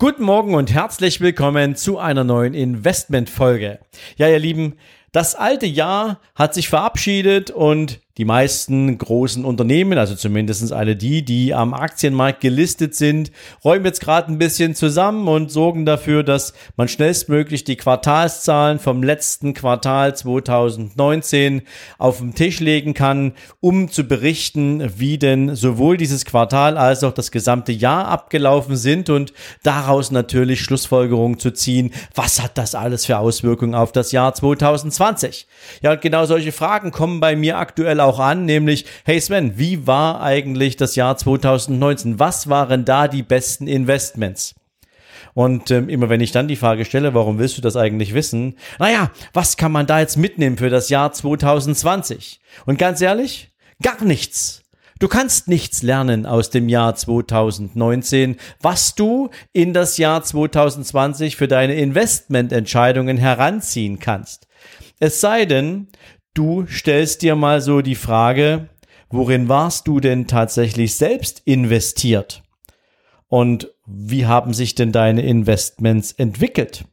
Guten Morgen und herzlich willkommen zu einer neuen Investmentfolge. Ja, ihr Lieben, das alte Jahr hat sich verabschiedet und die meisten großen Unternehmen, also zumindest alle die, die am Aktienmarkt gelistet sind, räumen jetzt gerade ein bisschen zusammen und sorgen dafür, dass man schnellstmöglich die Quartalszahlen vom letzten Quartal 2019 auf den Tisch legen kann, um zu berichten, wie denn sowohl dieses Quartal als auch das gesamte Jahr abgelaufen sind und daraus natürlich Schlussfolgerungen zu ziehen, was hat das alles für Auswirkungen auf das Jahr 2020. Ja, und genau solche Fragen kommen bei mir aktuell auch auch an, nämlich, hey Sven, wie war eigentlich das Jahr 2019? Was waren da die besten Investments? Und ähm, immer wenn ich dann die Frage stelle, warum willst du das eigentlich wissen? Naja, was kann man da jetzt mitnehmen für das Jahr 2020? Und ganz ehrlich, gar nichts. Du kannst nichts lernen aus dem Jahr 2019, was du in das Jahr 2020 für deine Investmententscheidungen heranziehen kannst. Es sei denn, du stellst dir mal so die Frage, worin warst du denn tatsächlich selbst investiert? Und wie haben sich denn deine Investments entwickelt?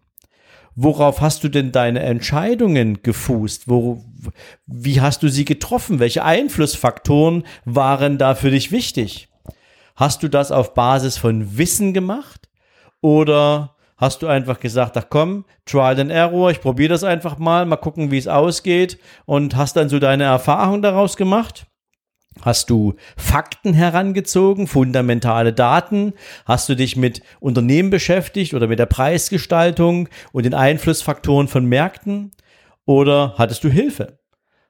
Worauf hast du denn deine Entscheidungen gefußt? Wo, wie hast du sie getroffen? Welche Einflussfaktoren waren da für dich wichtig? Hast du das auf Basis von Wissen gemacht? Oder hast du einfach gesagt, ach komm, Trial and Error, ich probiere das einfach mal, mal gucken, wie es ausgeht und hast dann so deine Erfahrung daraus gemacht? Hast du Fakten herangezogen, fundamentale Daten? Hast du dich mit Unternehmen beschäftigt oder mit der Preisgestaltung und den Einflussfaktoren von Märkten? Oder hattest du Hilfe?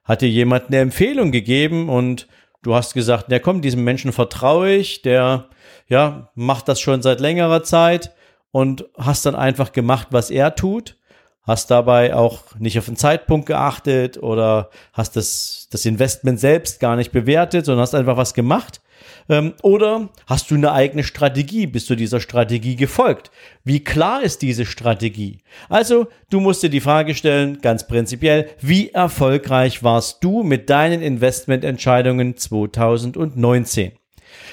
Hat dir jemand eine Empfehlung gegeben und du hast gesagt, na komm, diesem Menschen vertraue ich, der, ja, macht das schon seit längerer Zeit und hast dann einfach gemacht, was er tut, hast dabei auch nicht auf den Zeitpunkt geachtet oder hast das, das Investment selbst gar nicht bewertet, sondern hast einfach was gemacht. Ähm, oder hast du eine eigene Strategie? Bist du dieser Strategie gefolgt? Wie klar ist diese Strategie? Also, du musst dir die Frage stellen, ganz prinzipiell, wie erfolgreich warst du mit deinen Investmententscheidungen 2019?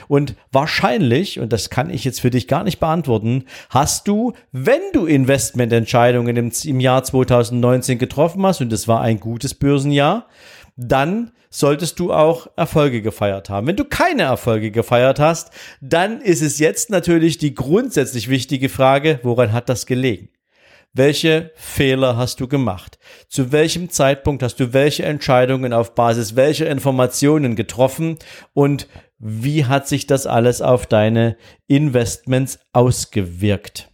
Und wahrscheinlich, und das kann ich jetzt für dich gar nicht beantworten, hast du, wenn du Investmententscheidungen im, im Jahr 2019 getroffen hast, und das war ein gutes Börsenjahr, dann solltest du auch Erfolge gefeiert haben. Wenn du keine Erfolge gefeiert hast, dann ist es jetzt natürlich die grundsätzlich wichtige Frage, woran hat das gelegen? Welche Fehler hast du gemacht? Zu welchem Zeitpunkt hast du welche Entscheidungen auf Basis welcher Informationen getroffen? Und wie hat sich das alles auf deine Investments ausgewirkt?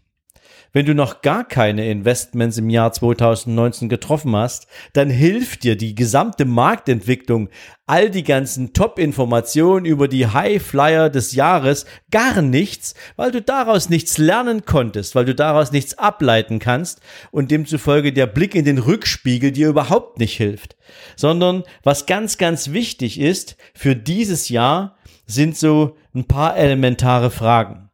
Wenn du noch gar keine Investments im Jahr 2019 getroffen hast, dann hilft dir die gesamte Marktentwicklung, all die ganzen Top-Informationen über die High-Flyer des Jahres gar nichts, weil du daraus nichts lernen konntest, weil du daraus nichts ableiten kannst und demzufolge der Blick in den Rückspiegel dir überhaupt nicht hilft. Sondern was ganz, ganz wichtig ist für dieses Jahr, sind so ein paar elementare Fragen.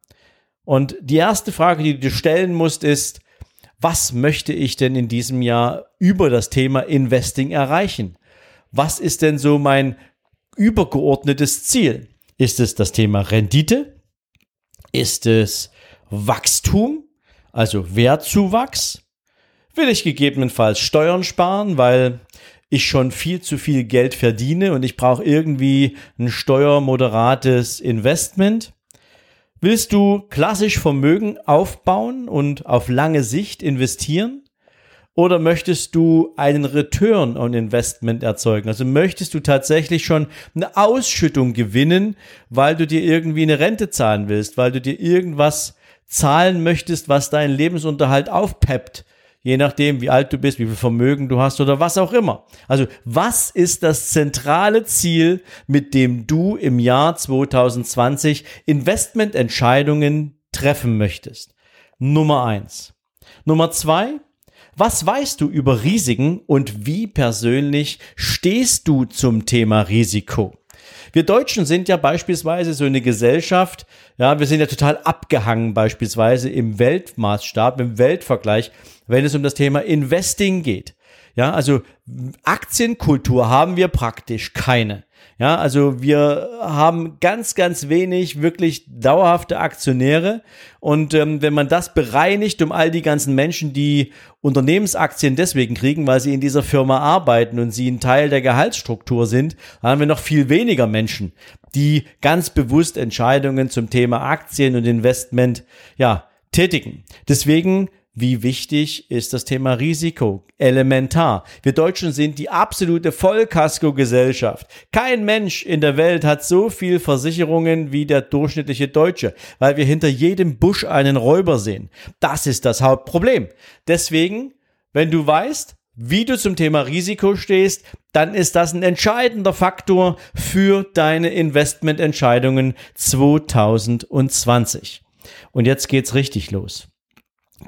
Und die erste Frage, die du stellen musst, ist, was möchte ich denn in diesem Jahr über das Thema Investing erreichen? Was ist denn so mein übergeordnetes Ziel? Ist es das Thema Rendite? Ist es Wachstum, also Wertzuwachs? Will ich gegebenenfalls Steuern sparen, weil ich schon viel zu viel Geld verdiene und ich brauche irgendwie ein steuermoderates Investment? Willst du klassisch Vermögen aufbauen und auf lange Sicht investieren? Oder möchtest du einen Return on Investment erzeugen? Also möchtest du tatsächlich schon eine Ausschüttung gewinnen, weil du dir irgendwie eine Rente zahlen willst, weil du dir irgendwas zahlen möchtest, was deinen Lebensunterhalt aufpeppt je nachdem, wie alt du bist, wie viel Vermögen du hast oder was auch immer. Also, was ist das zentrale Ziel, mit dem du im Jahr 2020 Investmententscheidungen treffen möchtest? Nummer eins. Nummer zwei, was weißt du über Risiken und wie persönlich stehst du zum Thema Risiko? Wir Deutschen sind ja beispielsweise so eine Gesellschaft, ja, wir sind ja total abgehangen beispielsweise im Weltmaßstab, im Weltvergleich, wenn es um das Thema Investing geht. Ja, also Aktienkultur haben wir praktisch keine. Ja, also wir haben ganz, ganz wenig wirklich dauerhafte Aktionäre. Und ähm, wenn man das bereinigt um all die ganzen Menschen, die Unternehmensaktien deswegen kriegen, weil sie in dieser Firma arbeiten und sie ein Teil der Gehaltsstruktur sind, dann haben wir noch viel weniger Menschen, die ganz bewusst Entscheidungen zum Thema Aktien und Investment, ja, tätigen. Deswegen wie wichtig ist das Thema Risiko? Elementar. Wir Deutschen sind die absolute Vollkasko-Gesellschaft. Kein Mensch in der Welt hat so viel Versicherungen wie der durchschnittliche Deutsche, weil wir hinter jedem Busch einen Räuber sehen. Das ist das Hauptproblem. Deswegen, wenn du weißt, wie du zum Thema Risiko stehst, dann ist das ein entscheidender Faktor für deine Investmententscheidungen 2020. Und jetzt geht's richtig los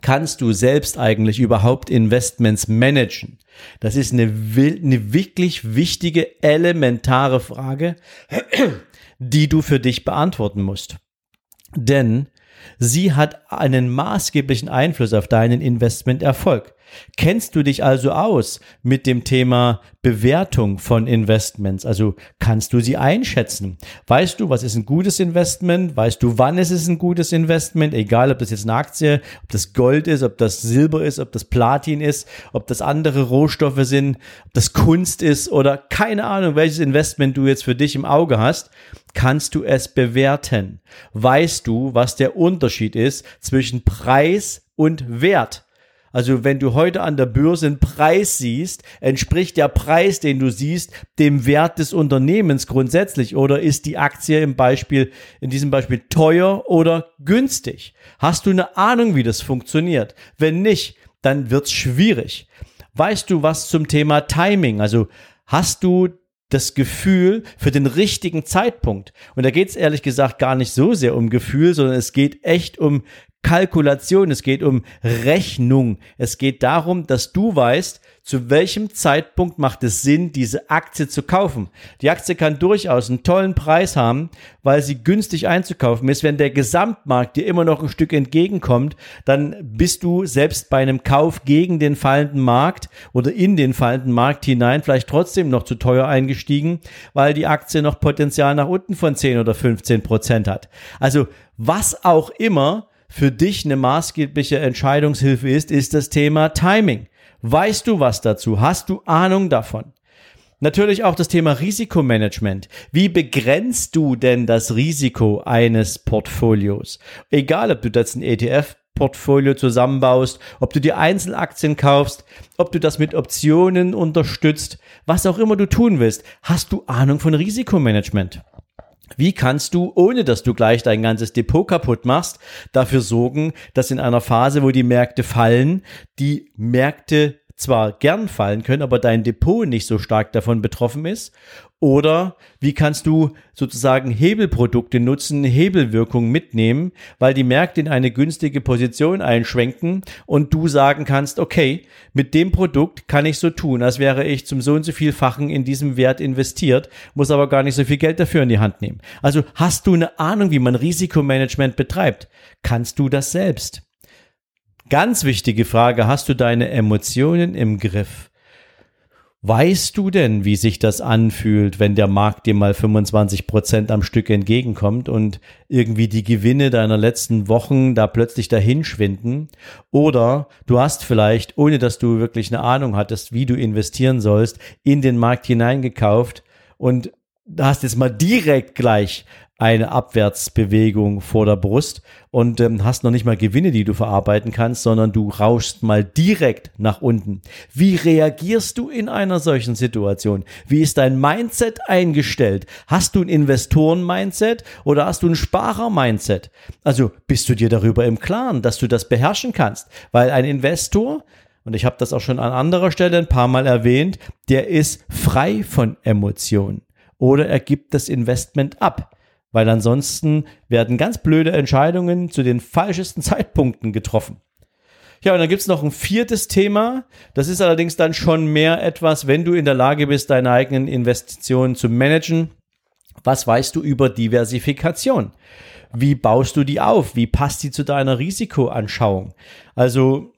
kannst du selbst eigentlich überhaupt Investments managen? Das ist eine, eine wirklich wichtige, elementare Frage, die du für dich beantworten musst. Denn sie hat einen maßgeblichen Einfluss auf deinen Investmenterfolg. Kennst du dich also aus mit dem Thema Bewertung von Investments? Also kannst du sie einschätzen? Weißt du, was ist ein gutes Investment? Weißt du, wann ist es ein gutes Investment? Egal, ob das jetzt eine Aktie, ob das Gold ist, ob das Silber ist, ob das Platin ist, ob das andere Rohstoffe sind, ob das Kunst ist oder keine Ahnung, welches Investment du jetzt für dich im Auge hast, kannst du es bewerten? Weißt du, was der Unterschied ist zwischen Preis und Wert? Also wenn du heute an der Börse einen Preis siehst, entspricht der Preis, den du siehst, dem Wert des Unternehmens grundsätzlich oder ist die Aktie im Beispiel, in diesem Beispiel teuer oder günstig? Hast du eine Ahnung, wie das funktioniert? Wenn nicht, dann wird's schwierig. Weißt du was zum Thema Timing? Also hast du das Gefühl für den richtigen Zeitpunkt. Und da geht es ehrlich gesagt gar nicht so sehr um Gefühl, sondern es geht echt um Kalkulation, es geht um Rechnung. Es geht darum, dass du weißt, zu welchem Zeitpunkt macht es Sinn, diese Aktie zu kaufen. Die Aktie kann durchaus einen tollen Preis haben, weil sie günstig einzukaufen ist. Wenn der Gesamtmarkt dir immer noch ein Stück entgegenkommt, dann bist du selbst bei einem Kauf gegen den fallenden Markt oder in den fallenden Markt hinein vielleicht trotzdem noch zu teuer eingestiegen, weil die Aktie noch Potenzial nach unten von 10 oder 15 Prozent hat. Also was auch immer für dich eine maßgebliche Entscheidungshilfe ist, ist das Thema Timing. Weißt du was dazu? Hast du Ahnung davon? Natürlich auch das Thema Risikomanagement. Wie begrenzt du denn das Risiko eines Portfolios? Egal, ob du das ein ETF Portfolio zusammenbaust, ob du dir Einzelaktien kaufst, ob du das mit Optionen unterstützt, was auch immer du tun willst, hast du Ahnung von Risikomanagement. Wie kannst du, ohne dass du gleich dein ganzes Depot kaputt machst, dafür sorgen, dass in einer Phase, wo die Märkte fallen, die Märkte zwar gern fallen können, aber dein Depot nicht so stark davon betroffen ist? Oder wie kannst du sozusagen Hebelprodukte nutzen, Hebelwirkung mitnehmen, weil die Märkte in eine günstige Position einschwenken und du sagen kannst, okay, mit dem Produkt kann ich so tun, als wäre ich zum so und so vielfachen in diesem Wert investiert, muss aber gar nicht so viel Geld dafür in die Hand nehmen. Also hast du eine Ahnung, wie man Risikomanagement betreibt? Kannst du das selbst? Ganz wichtige Frage, hast du deine Emotionen im Griff? Weißt du denn, wie sich das anfühlt, wenn der Markt dir mal 25 Prozent am Stück entgegenkommt und irgendwie die Gewinne deiner letzten Wochen da plötzlich dahinschwinden? Oder du hast vielleicht, ohne dass du wirklich eine Ahnung hattest, wie du investieren sollst, in den Markt hineingekauft und hast jetzt mal direkt gleich eine Abwärtsbewegung vor der Brust und ähm, hast noch nicht mal Gewinne, die du verarbeiten kannst, sondern du rauschst mal direkt nach unten. Wie reagierst du in einer solchen Situation? Wie ist dein Mindset eingestellt? Hast du ein Investoren-Mindset oder hast du ein Sparer-Mindset? Also bist du dir darüber im Klaren, dass du das beherrschen kannst? Weil ein Investor und ich habe das auch schon an anderer Stelle ein paar Mal erwähnt, der ist frei von Emotionen oder er gibt das Investment ab weil ansonsten werden ganz blöde Entscheidungen zu den falschesten Zeitpunkten getroffen. Ja, und dann gibt's noch ein viertes Thema. Das ist allerdings dann schon mehr etwas, wenn du in der Lage bist, deine eigenen Investitionen zu managen. Was weißt du über Diversifikation? Wie baust du die auf? Wie passt die zu deiner Risikoanschauung? Also,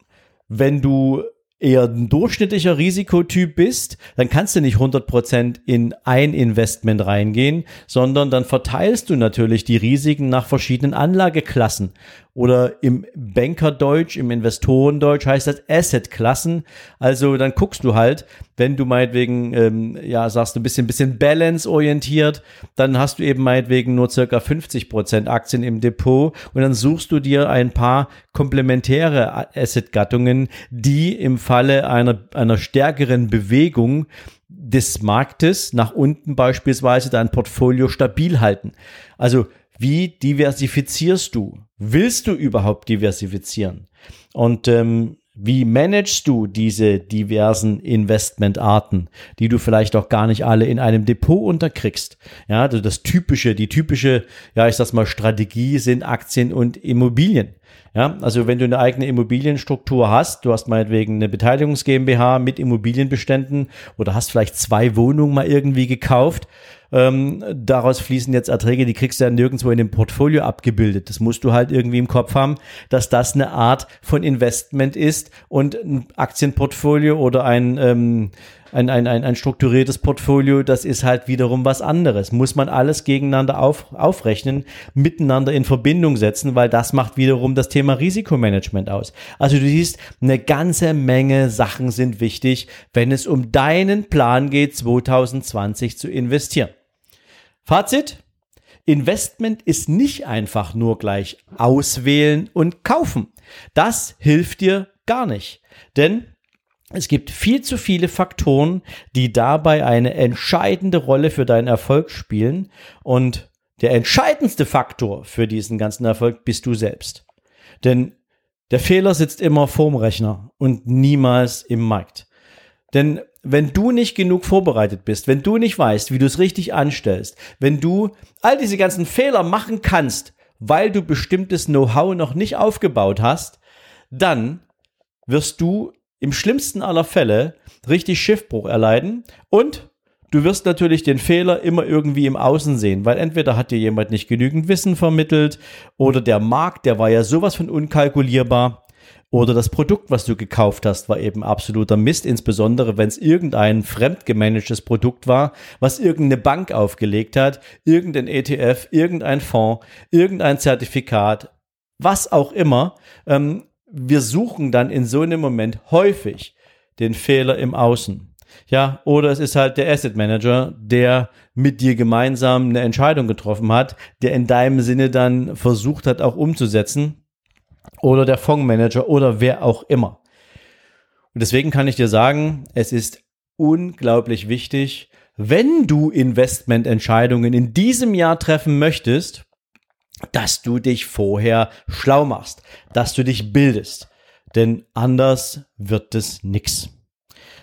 wenn du eher ein durchschnittlicher Risikotyp bist, dann kannst du nicht 100% in ein Investment reingehen, sondern dann verteilst du natürlich die Risiken nach verschiedenen Anlageklassen. Oder im Bankerdeutsch, im Investorendeutsch heißt das Assetklassen. Also dann guckst du halt, wenn du meinetwegen, ähm, ja, sagst du ein bisschen, bisschen balance-orientiert, dann hast du eben meinetwegen nur circa 50% Aktien im Depot und dann suchst du dir ein paar komplementäre Assetgattungen, die im Falle einer, einer stärkeren Bewegung des Marktes nach unten beispielsweise dein Portfolio stabil halten. Also wie diversifizierst du? Willst du überhaupt diversifizieren? Und ähm, wie managst du diese diversen Investmentarten, die du vielleicht auch gar nicht alle in einem Depot unterkriegst? Ja, also das typische, die typische, ja, ich sag's mal, Strategie sind Aktien und Immobilien. Ja, also wenn du eine eigene Immobilienstruktur hast, du hast meinetwegen eine Beteiligungs GmbH mit Immobilienbeständen oder hast vielleicht zwei Wohnungen mal irgendwie gekauft, ähm, daraus fließen jetzt Erträge, die kriegst du ja nirgendwo in dem Portfolio abgebildet. Das musst du halt irgendwie im Kopf haben, dass das eine Art von Investment ist und ein Aktienportfolio oder ein ähm, ein, ein, ein, ein strukturiertes Portfolio, das ist halt wiederum was anderes. Muss man alles gegeneinander auf, aufrechnen, miteinander in Verbindung setzen, weil das macht wiederum das Thema Risikomanagement aus. Also du siehst, eine ganze Menge Sachen sind wichtig, wenn es um deinen Plan geht, 2020 zu investieren. Fazit? Investment ist nicht einfach nur gleich auswählen und kaufen. Das hilft dir gar nicht. Denn es gibt viel zu viele Faktoren, die dabei eine entscheidende Rolle für deinen Erfolg spielen. Und der entscheidendste Faktor für diesen ganzen Erfolg bist du selbst. Denn der Fehler sitzt immer vorm Rechner und niemals im Markt. Denn wenn du nicht genug vorbereitet bist, wenn du nicht weißt, wie du es richtig anstellst, wenn du all diese ganzen Fehler machen kannst, weil du bestimmtes Know-how noch nicht aufgebaut hast, dann wirst du im schlimmsten aller Fälle richtig Schiffbruch erleiden und du wirst natürlich den Fehler immer irgendwie im Außen sehen, weil entweder hat dir jemand nicht genügend Wissen vermittelt oder der Markt, der war ja sowas von unkalkulierbar oder das Produkt, was du gekauft hast, war eben absoluter Mist, insbesondere wenn es irgendein fremdgemanagtes Produkt war, was irgendeine Bank aufgelegt hat, irgendein ETF, irgendein Fonds, irgendein Zertifikat, was auch immer. Ähm, wir suchen dann in so einem Moment häufig den Fehler im Außen. Ja, oder es ist halt der Asset Manager, der mit dir gemeinsam eine Entscheidung getroffen hat, der in deinem Sinne dann versucht hat, auch umzusetzen. Oder der Fondsmanager oder wer auch immer. Und deswegen kann ich dir sagen, es ist unglaublich wichtig, wenn du Investmententscheidungen in diesem Jahr treffen möchtest, dass du dich vorher schlau machst, dass du dich bildest. Denn anders wird es nix.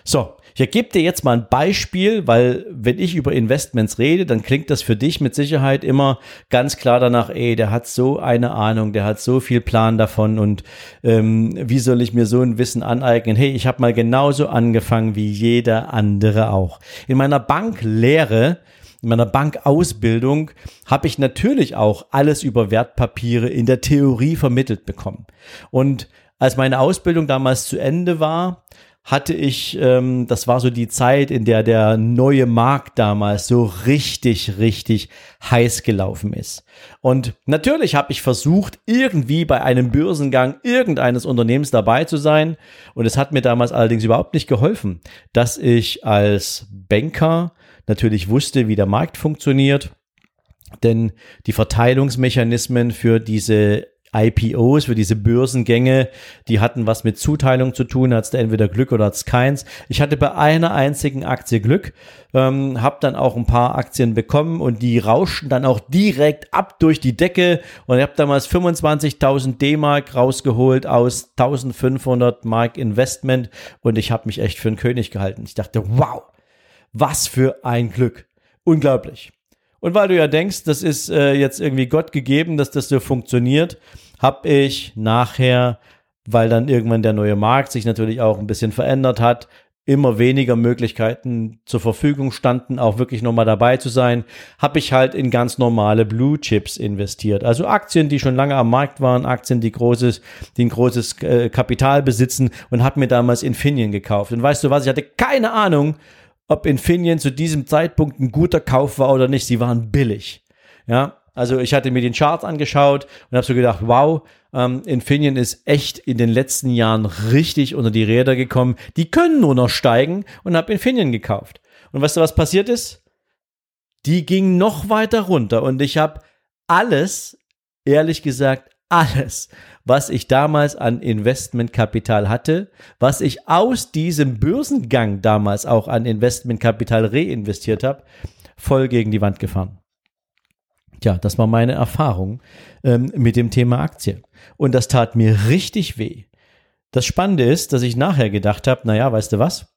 So, ich gebe dir jetzt mal ein Beispiel, weil wenn ich über Investments rede, dann klingt das für dich mit Sicherheit immer ganz klar danach, ey, der hat so eine Ahnung, der hat so viel Plan davon und ähm, wie soll ich mir so ein Wissen aneignen? Hey, ich habe mal genauso angefangen wie jeder andere auch. In meiner Banklehre in meiner Bankausbildung habe ich natürlich auch alles über Wertpapiere in der Theorie vermittelt bekommen. Und als meine Ausbildung damals zu Ende war, hatte ich, ähm, das war so die Zeit, in der der neue Markt damals so richtig, richtig heiß gelaufen ist. Und natürlich habe ich versucht, irgendwie bei einem Börsengang irgendeines Unternehmens dabei zu sein. Und es hat mir damals allerdings überhaupt nicht geholfen, dass ich als Banker natürlich wusste, wie der Markt funktioniert. Denn die Verteilungsmechanismen für diese IPOs, für diese Börsengänge, die hatten was mit Zuteilung zu tun, hat's da entweder Glück oder hat's keins. Ich hatte bei einer einzigen Aktie Glück, ähm, habe dann auch ein paar Aktien bekommen und die rauschten dann auch direkt ab durch die Decke und ich habe damals 25.000 D-Mark rausgeholt aus 1500 Mark Investment und ich habe mich echt für einen König gehalten. Ich dachte, wow, was für ein Glück. Unglaublich. Und weil du ja denkst, das ist äh, jetzt irgendwie Gott gegeben, dass das so funktioniert, habe ich nachher, weil dann irgendwann der neue Markt sich natürlich auch ein bisschen verändert hat, immer weniger Möglichkeiten zur Verfügung standen, auch wirklich nochmal dabei zu sein, habe ich halt in ganz normale Blue Chips investiert. Also Aktien, die schon lange am Markt waren, Aktien, die großes, die ein großes äh, Kapital besitzen und habe mir damals Infineon gekauft. Und weißt du was, ich hatte keine Ahnung, ob Infineon zu diesem Zeitpunkt ein guter Kauf war oder nicht. Sie waren billig. Ja, also ich hatte mir den Chart angeschaut und habe so gedacht, wow, ähm, Infineon ist echt in den letzten Jahren richtig unter die Räder gekommen. Die können nur noch steigen und habe Infineon gekauft. Und weißt du, was passiert ist? Die ging noch weiter runter und ich habe alles, ehrlich gesagt, alles, was ich damals an Investmentkapital hatte, was ich aus diesem Börsengang damals auch an Investmentkapital reinvestiert habe, voll gegen die Wand gefahren. Tja, das war meine Erfahrung ähm, mit dem Thema Aktie. Und das tat mir richtig weh. Das Spannende ist, dass ich nachher gedacht habe, naja, weißt du was?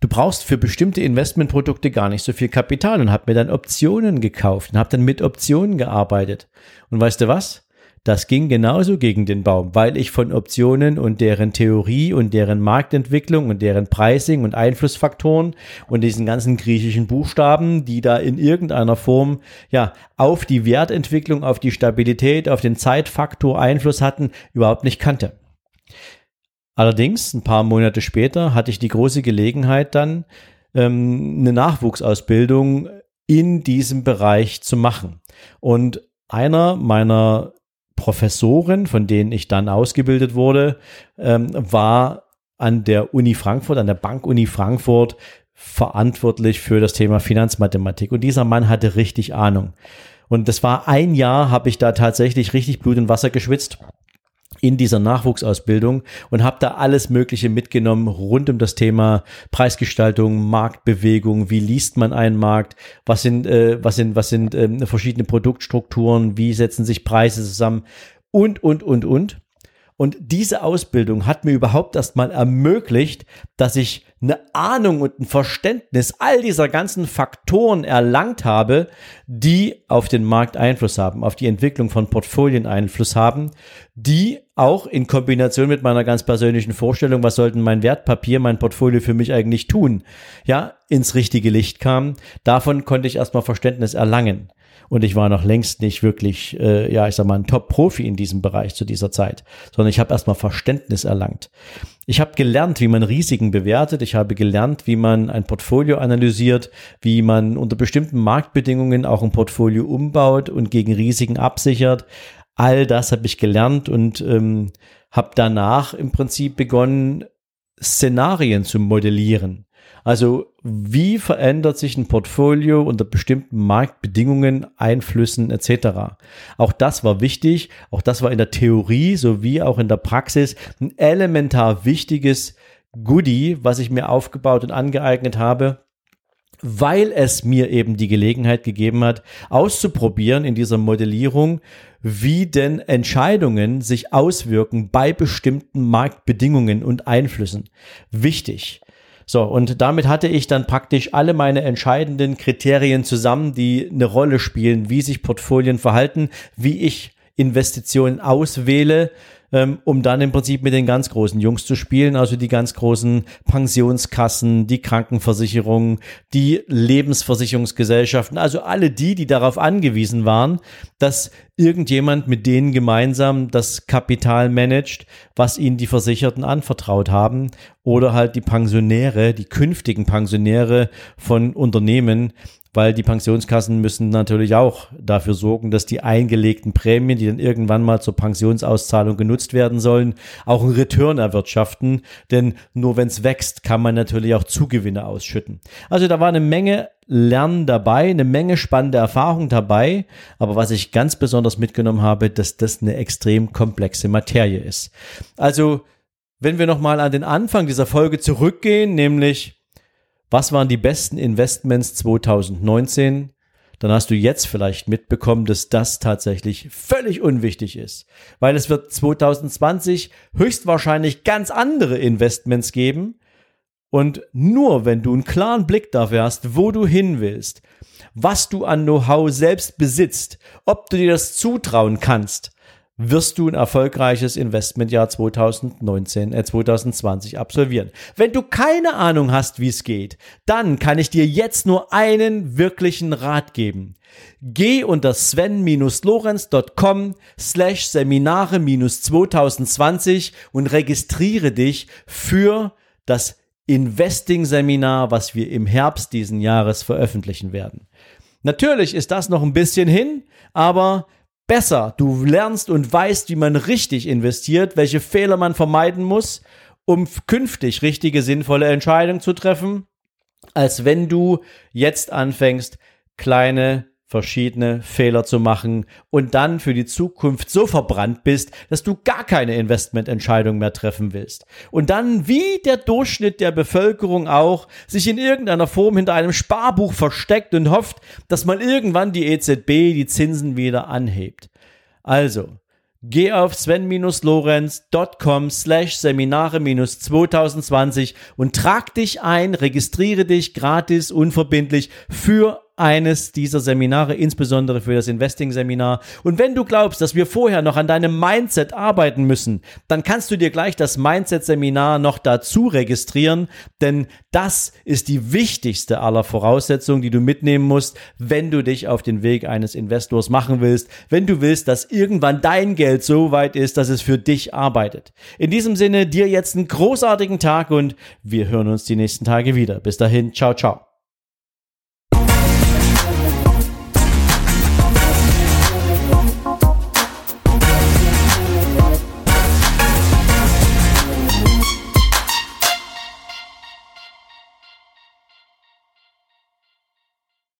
Du brauchst für bestimmte Investmentprodukte gar nicht so viel Kapital und habe mir dann Optionen gekauft und habe dann mit Optionen gearbeitet. Und weißt du was? Das ging genauso gegen den Baum, weil ich von Optionen und deren Theorie und deren Marktentwicklung und deren Pricing und Einflussfaktoren und diesen ganzen griechischen Buchstaben, die da in irgendeiner Form ja auf die Wertentwicklung, auf die Stabilität, auf den Zeitfaktor Einfluss hatten, überhaupt nicht kannte. Allerdings, ein paar Monate später hatte ich die große Gelegenheit dann, ähm, eine Nachwuchsausbildung in diesem Bereich zu machen. Und einer meiner Professoren, von denen ich dann ausgebildet wurde, ähm, war an der Uni Frankfurt, an der Bankuni Frankfurt verantwortlich für das Thema Finanzmathematik. Und dieser Mann hatte richtig Ahnung. Und das war ein Jahr, habe ich da tatsächlich richtig Blut und Wasser geschwitzt in dieser Nachwuchsausbildung und habe da alles Mögliche mitgenommen rund um das Thema Preisgestaltung, Marktbewegung, wie liest man einen Markt, was sind, äh, was sind, was sind äh, verschiedene Produktstrukturen, wie setzen sich Preise zusammen und, und, und, und. Und diese Ausbildung hat mir überhaupt erstmal ermöglicht, dass ich eine Ahnung und ein Verständnis all dieser ganzen Faktoren erlangt habe, die auf den Markt Einfluss haben, auf die Entwicklung von Portfolien Einfluss haben, die auch in Kombination mit meiner ganz persönlichen Vorstellung, was sollten mein Wertpapier, mein Portfolio für mich eigentlich tun, ja, ins richtige Licht kam. Davon konnte ich erstmal Verständnis erlangen. Und ich war noch längst nicht wirklich, äh, ja, ich sag mal, ein Top-Profi in diesem Bereich zu dieser Zeit, sondern ich habe erstmal Verständnis erlangt. Ich habe gelernt, wie man Risiken bewertet. Ich habe gelernt, wie man ein Portfolio analysiert, wie man unter bestimmten Marktbedingungen auch ein Portfolio umbaut und gegen Risiken absichert. All das habe ich gelernt und ähm, habe danach im Prinzip begonnen, Szenarien zu modellieren. Also wie verändert sich ein Portfolio unter bestimmten Marktbedingungen, Einflüssen etc. Auch das war wichtig, auch das war in der Theorie sowie auch in der Praxis ein elementar wichtiges Goodie, was ich mir aufgebaut und angeeignet habe, weil es mir eben die Gelegenheit gegeben hat, auszuprobieren in dieser Modellierung, wie denn Entscheidungen sich auswirken bei bestimmten Marktbedingungen und Einflüssen. Wichtig. So, und damit hatte ich dann praktisch alle meine entscheidenden Kriterien zusammen, die eine Rolle spielen, wie sich Portfolien verhalten, wie ich Investitionen auswähle, ähm, um dann im Prinzip mit den ganz großen Jungs zu spielen, also die ganz großen Pensionskassen, die Krankenversicherungen, die Lebensversicherungsgesellschaften, also alle die, die darauf angewiesen waren, dass irgendjemand mit denen gemeinsam das Kapital managt, was ihnen die Versicherten anvertraut haben oder halt die Pensionäre, die künftigen Pensionäre von Unternehmen, weil die Pensionskassen müssen natürlich auch dafür sorgen, dass die eingelegten Prämien, die dann irgendwann mal zur Pensionsauszahlung genutzt werden sollen, auch einen Return erwirtschaften. Denn nur wenn es wächst, kann man natürlich auch Zugewinne ausschütten. Also da war eine Menge Lernen dabei, eine Menge spannende Erfahrung dabei. Aber was ich ganz besonders mitgenommen habe, dass das eine extrem komplexe Materie ist. Also wenn wir nochmal an den Anfang dieser Folge zurückgehen, nämlich was waren die besten Investments 2019? Dann hast du jetzt vielleicht mitbekommen, dass das tatsächlich völlig unwichtig ist, weil es wird 2020 höchstwahrscheinlich ganz andere Investments geben und nur wenn du einen klaren Blick dafür hast, wo du hin willst, was du an Know-how selbst besitzt, ob du dir das zutrauen kannst, wirst du ein erfolgreiches Investmentjahr 2019, äh 2020 absolvieren. Wenn du keine Ahnung hast, wie es geht, dann kann ich dir jetzt nur einen wirklichen Rat geben. Geh unter sven-lorenz.com slash Seminare-2020 und registriere dich für das Investing-Seminar, was wir im Herbst diesen Jahres veröffentlichen werden. Natürlich ist das noch ein bisschen hin, aber besser. Du lernst und weißt, wie man richtig investiert, welche Fehler man vermeiden muss, um künftig richtige, sinnvolle Entscheidungen zu treffen, als wenn du jetzt anfängst, kleine verschiedene Fehler zu machen und dann für die Zukunft so verbrannt bist, dass du gar keine Investmententscheidung mehr treffen willst. Und dann, wie der Durchschnitt der Bevölkerung auch, sich in irgendeiner Form hinter einem Sparbuch versteckt und hofft, dass man irgendwann die EZB die Zinsen wieder anhebt. Also, Geh auf sven-lorenz.com slash Seminare-2020 und trag dich ein, registriere dich gratis, unverbindlich für eines dieser Seminare, insbesondere für das Investing-Seminar. Und wenn du glaubst, dass wir vorher noch an deinem Mindset arbeiten müssen, dann kannst du dir gleich das Mindset-Seminar noch dazu registrieren, denn das ist die wichtigste aller Voraussetzungen, die du mitnehmen musst, wenn du dich auf den Weg eines Investors machen willst, wenn du willst, dass irgendwann dein Geld so weit ist, dass es für dich arbeitet. In diesem Sinne, dir jetzt einen großartigen Tag und wir hören uns die nächsten Tage wieder. Bis dahin, ciao, ciao.